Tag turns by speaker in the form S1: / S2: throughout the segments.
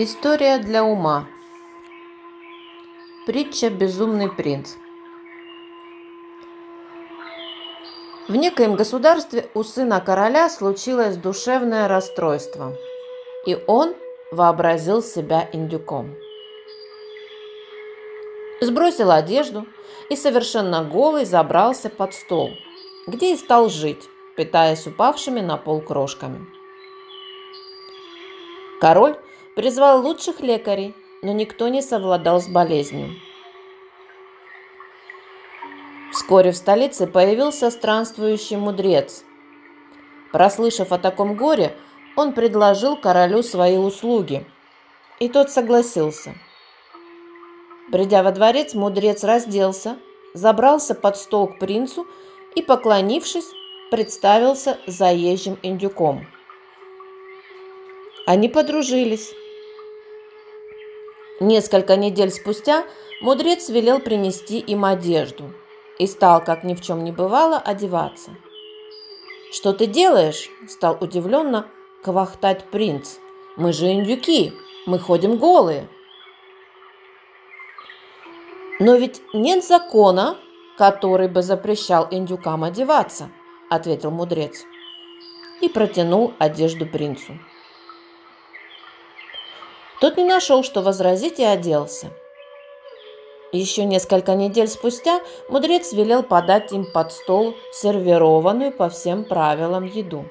S1: История для ума. Притча «Безумный принц». В некоем государстве у сына короля случилось душевное расстройство, и он вообразил себя индюком. Сбросил одежду и совершенно голый забрался под стол, где и стал жить, питаясь упавшими на пол крошками. Король призвал лучших лекарей, но никто не совладал с болезнью. Вскоре в столице появился странствующий мудрец. Прослышав о таком горе, он предложил королю свои услуги, и тот согласился. Придя во дворец, мудрец разделся, забрался под стол к принцу и, поклонившись, представился заезжим индюком. Они подружились. Несколько недель спустя мудрец велел принести им одежду и стал, как ни в чем не бывало, одеваться. «Что ты делаешь?» – стал удивленно квахтать принц. «Мы же индюки, мы ходим голые». «Но ведь нет закона, который бы запрещал индюкам одеваться», – ответил мудрец и протянул одежду принцу. Тот не нашел, что возразить, и оделся. Еще несколько недель спустя мудрец велел подать им под стол сервированную по всем правилам еду.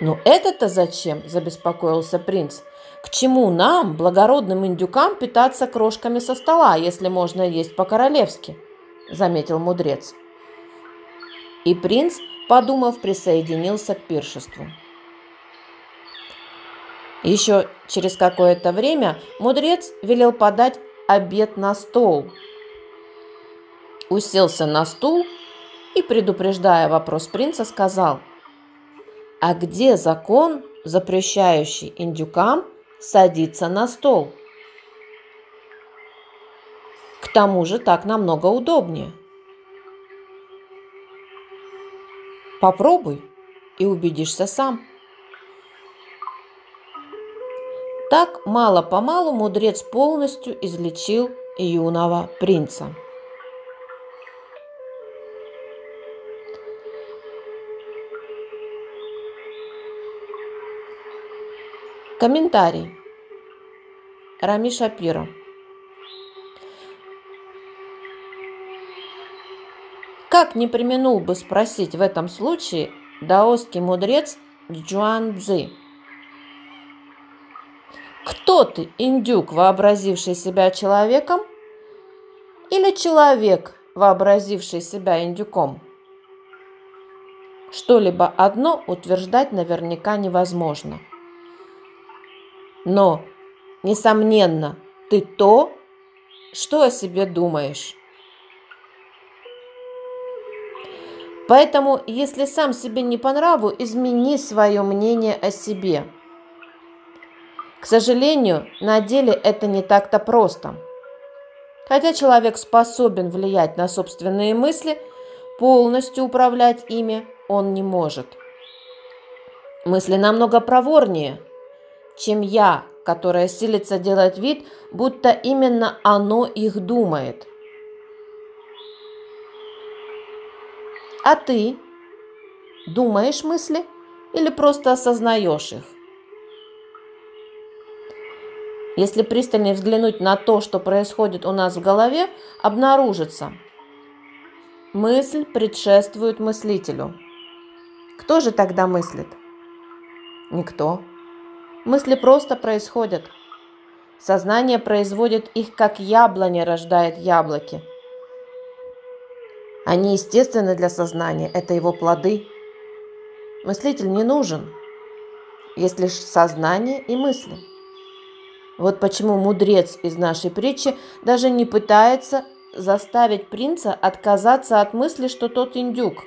S1: «Ну это-то зачем?» – забеспокоился принц. «К чему нам, благородным индюкам, питаться крошками со стола, если можно есть по-королевски?» – заметил мудрец. И принц, подумав, присоединился к пиршеству. Еще через какое-то время мудрец велел подать обед на стол. Уселся на стул и, предупреждая вопрос принца, сказал, «А где закон, запрещающий индюкам садиться на стол?» К тому же так намного удобнее. Попробуй и убедишься сам. Так мало-помалу мудрец полностью излечил юного принца. Комментарий. Рами Шапира. Как не применул бы спросить в этом случае даосский мудрец Джуан Цзи – кто ты, индюк, вообразивший себя человеком, или человек, вообразивший себя индюком? Что-либо одно утверждать наверняка невозможно. Но, несомненно, ты то, что о себе думаешь. Поэтому, если сам себе не по нраву, измени свое мнение о себе – сожалению, на деле это не так-то просто. Хотя человек способен влиять на собственные мысли, полностью управлять ими он не может. Мысли намного проворнее, чем я, которая силится делать вид, будто именно оно их думает. А ты думаешь мысли или просто осознаешь их? Если пристальнее взглянуть на то, что происходит у нас в голове, обнаружится. Мысль предшествует мыслителю. Кто же тогда мыслит? Никто. Мысли просто происходят. Сознание производит их, как яблоня рождает яблоки. Они естественны для сознания, это его плоды. Мыслитель не нужен. Есть лишь сознание и мысли. Вот почему мудрец из нашей притчи даже не пытается заставить принца отказаться от мысли, что тот индюк.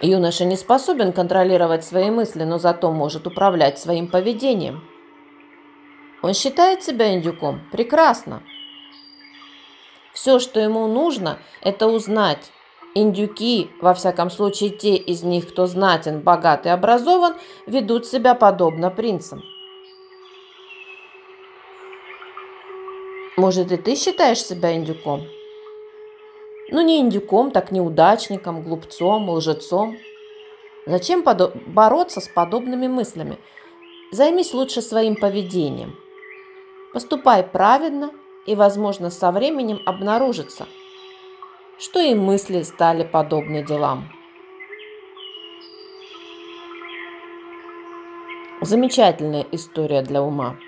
S1: Юноша не способен контролировать свои мысли, но зато может управлять своим поведением. Он считает себя индюком? Прекрасно. Все, что ему нужно, это узнать, Индюки, во всяком случае те из них, кто знатен, богат и образован, ведут себя подобно принцам. Может, и ты считаешь себя индюком? Ну, не индюком, так неудачником, глупцом, лжецом. Зачем бороться с подобными мыслями? Займись лучше своим поведением. Поступай правильно, и, возможно, со временем обнаружится, что и мысли стали подобны делам. Замечательная история для ума.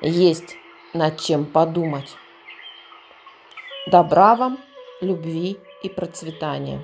S1: Есть над чем подумать. Добра вам, любви и процветания.